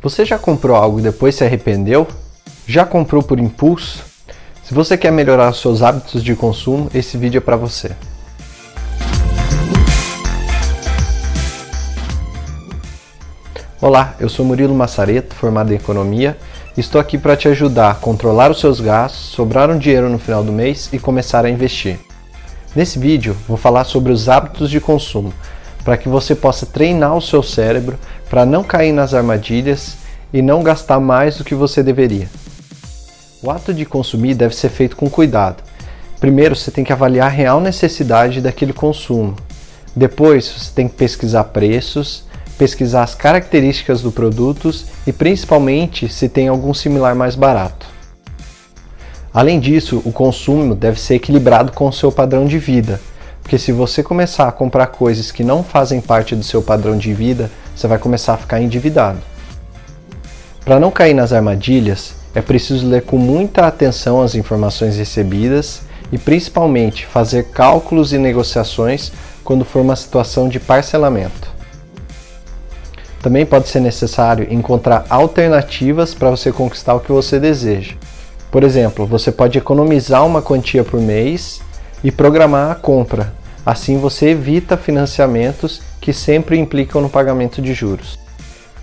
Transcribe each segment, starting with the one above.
Você já comprou algo e depois se arrependeu? Já comprou por impulso? Se você quer melhorar seus hábitos de consumo, esse vídeo é para você. Olá, eu sou Murilo Massareto, formado em Economia, e estou aqui para te ajudar a controlar os seus gastos, sobrar um dinheiro no final do mês e começar a investir. Nesse vídeo, vou falar sobre os hábitos de consumo, para que você possa treinar o seu cérebro para não cair nas armadilhas e não gastar mais do que você deveria. O ato de consumir deve ser feito com cuidado. Primeiro, você tem que avaliar a real necessidade daquele consumo. Depois, você tem que pesquisar preços, pesquisar as características do produto e principalmente se tem algum similar mais barato. Além disso, o consumo deve ser equilibrado com o seu padrão de vida, porque se você começar a comprar coisas que não fazem parte do seu padrão de vida, você vai começar a ficar endividado. Para não cair nas armadilhas, é preciso ler com muita atenção as informações recebidas e principalmente fazer cálculos e negociações quando for uma situação de parcelamento. Também pode ser necessário encontrar alternativas para você conquistar o que você deseja. Por exemplo, você pode economizar uma quantia por mês e programar a compra. Assim você evita financiamentos que sempre implicam no pagamento de juros.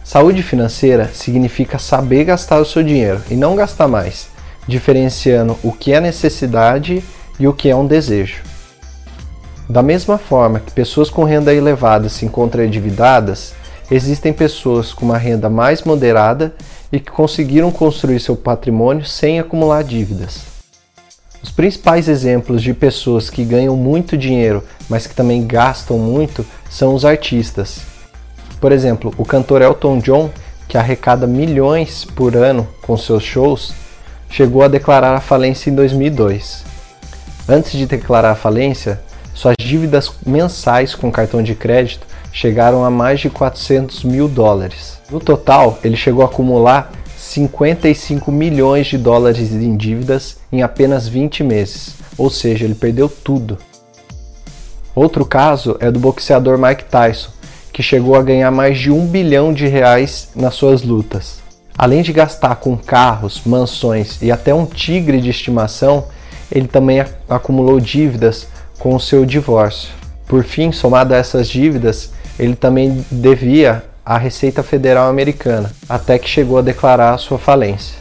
Saúde financeira significa saber gastar o seu dinheiro e não gastar mais, diferenciando o que é necessidade e o que é um desejo. Da mesma forma que pessoas com renda elevada se encontram endividadas, existem pessoas com uma renda mais moderada e que conseguiram construir seu patrimônio sem acumular dívidas. Os principais exemplos de pessoas que ganham muito dinheiro, mas que também gastam muito, são os artistas. Por exemplo, o cantor Elton John, que arrecada milhões por ano com seus shows, chegou a declarar a falência em 2002. Antes de declarar a falência, suas dívidas mensais com cartão de crédito chegaram a mais de 400 mil dólares. No total, ele chegou a acumular 55 milhões de dólares em dívidas em apenas 20 meses, ou seja, ele perdeu tudo. Outro caso é do boxeador Mike Tyson, que chegou a ganhar mais de um bilhão de reais nas suas lutas. Além de gastar com carros, mansões e até um tigre de estimação, ele também acumulou dívidas com o seu divórcio. Por fim, somado a essas dívidas, ele também devia à Receita Federal Americana, até que chegou a declarar sua falência.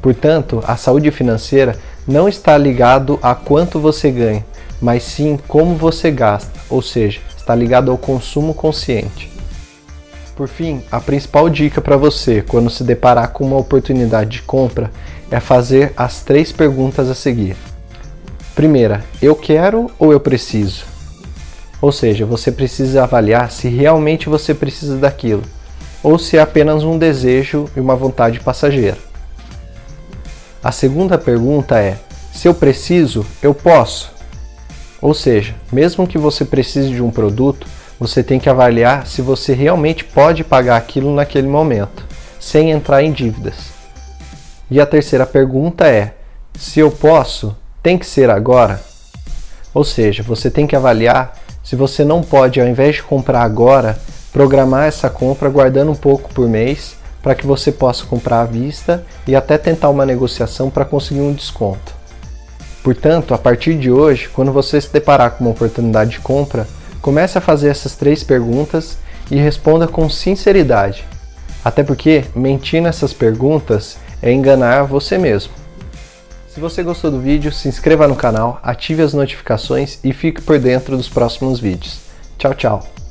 Portanto, a saúde financeira não está ligado a quanto você ganha, mas sim como você gasta, ou seja, está ligado ao consumo consciente. Por fim, a principal dica para você quando se deparar com uma oportunidade de compra é fazer as três perguntas a seguir. Primeira, eu quero ou eu preciso? Ou seja, você precisa avaliar se realmente você precisa daquilo ou se é apenas um desejo e uma vontade passageira. A segunda pergunta é: se eu preciso, eu posso? Ou seja, mesmo que você precise de um produto, você tem que avaliar se você realmente pode pagar aquilo naquele momento, sem entrar em dívidas. E a terceira pergunta é: se eu posso, tem que ser agora? Ou seja, você tem que avaliar se você não pode, ao invés de comprar agora, programar essa compra guardando um pouco por mês para que você possa comprar à vista e até tentar uma negociação para conseguir um desconto. Portanto, a partir de hoje, quando você se deparar com uma oportunidade de compra, comece a fazer essas três perguntas e responda com sinceridade. Até porque mentir nessas perguntas é enganar você mesmo. Se você gostou do vídeo, se inscreva no canal, ative as notificações e fique por dentro dos próximos vídeos. Tchau, tchau!